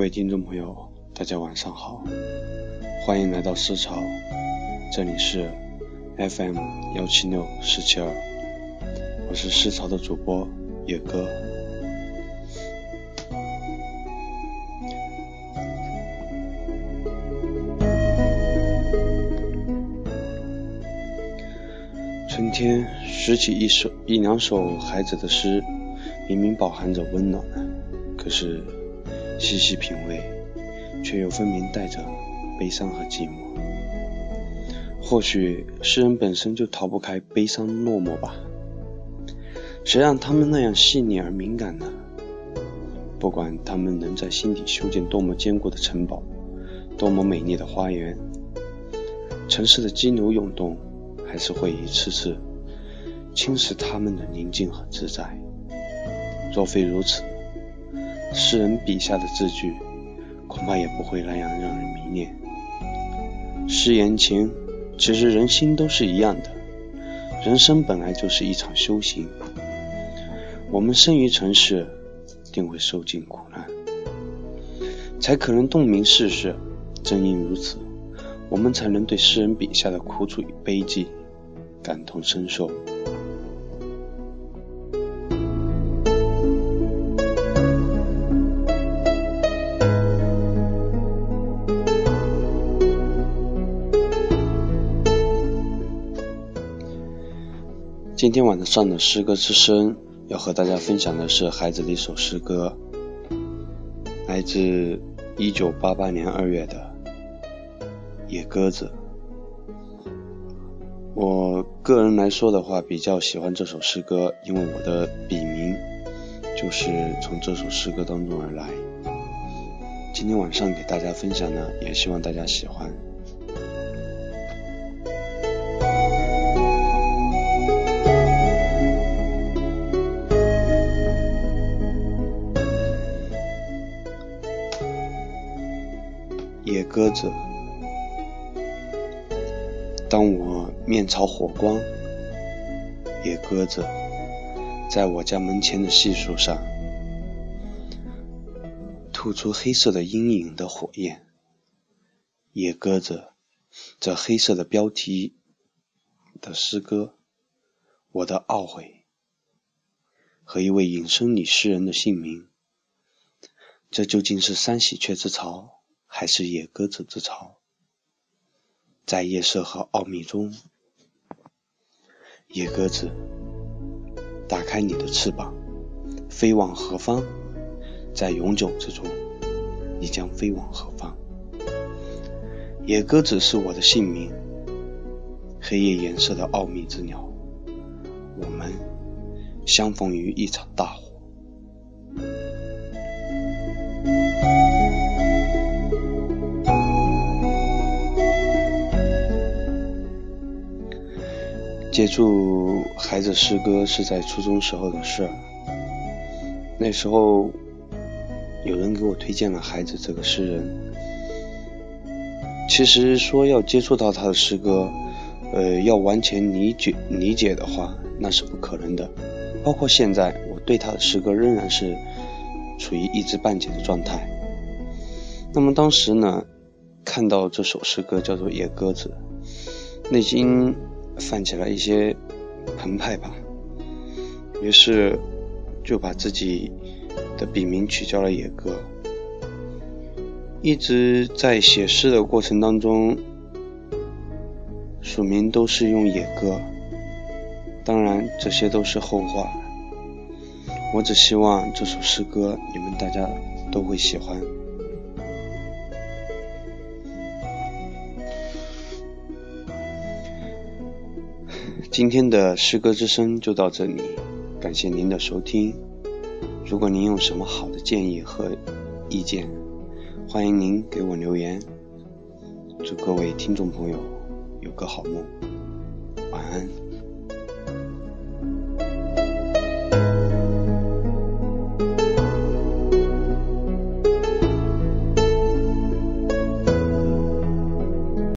各位听众朋友，大家晚上好，欢迎来到思潮，这里是 FM 幺七六四七二，我是思潮的主播野哥。春天拾起一首一两首孩子的诗，明明饱含着温暖，可是细细品味，却又分明带着悲伤和寂寞。或许诗人本身就逃不开悲伤落寞吧？谁让他们那样细腻而敏感呢？不管他们能在心底修建多么坚固的城堡，多么美丽的花园，城市的激流涌动。还是会一次次侵蚀他们的宁静和自在。若非如此，诗人笔下的字句恐怕也不会那样让人迷恋。诗言情，其实人心都是一样的。人生本来就是一场修行。我们生于尘世，定会受尽苦难，才可能洞明世事。正因如此，我们才能对诗人笔下的苦楚与悲寂。感同身受。今天晚上的诗歌之声，要和大家分享的是孩子的一首诗歌，来自一九八八年二月的《野鸽子》。我个人来说的话，比较喜欢这首诗歌，因为我的笔名就是从这首诗歌当中而来。今天晚上给大家分享呢，也希望大家喜欢。野鸽子。当我面朝火光，野鸽子在我家门前的细树上吐出黑色的阴影的火焰。野鸽子，这黑色的标题的诗歌，我的懊悔和一位隐身女诗人的姓名，这究竟是三喜鹊之巢，还是野鸽子之巢？在夜色和奥秘中，野鸽子，打开你的翅膀，飞往何方？在永久之中，你将飞往何方？野鸽子是我的姓名，黑夜颜色的奥秘之鸟，我们相逢于一场大火。接触孩子诗歌是在初中时候的事儿。那时候有人给我推荐了孩子这个诗人。其实说要接触到他的诗歌，呃，要完全理解理解的话，那是不可能的。包括现在，我对他的诗歌仍然是处于一知半解的状态。那么当时呢，看到这首诗歌叫做《野鸽子》，内心。泛起了一些澎湃吧，于是就把自己的笔名取叫了野哥。一直在写诗的过程当中，署名都是用野哥。当然，这些都是后话。我只希望这首诗歌你们大家都会喜欢。今天的诗歌之声就到这里，感谢您的收听。如果您有什么好的建议和意见，欢迎您给我留言。祝各位听众朋友有个好梦，晚安。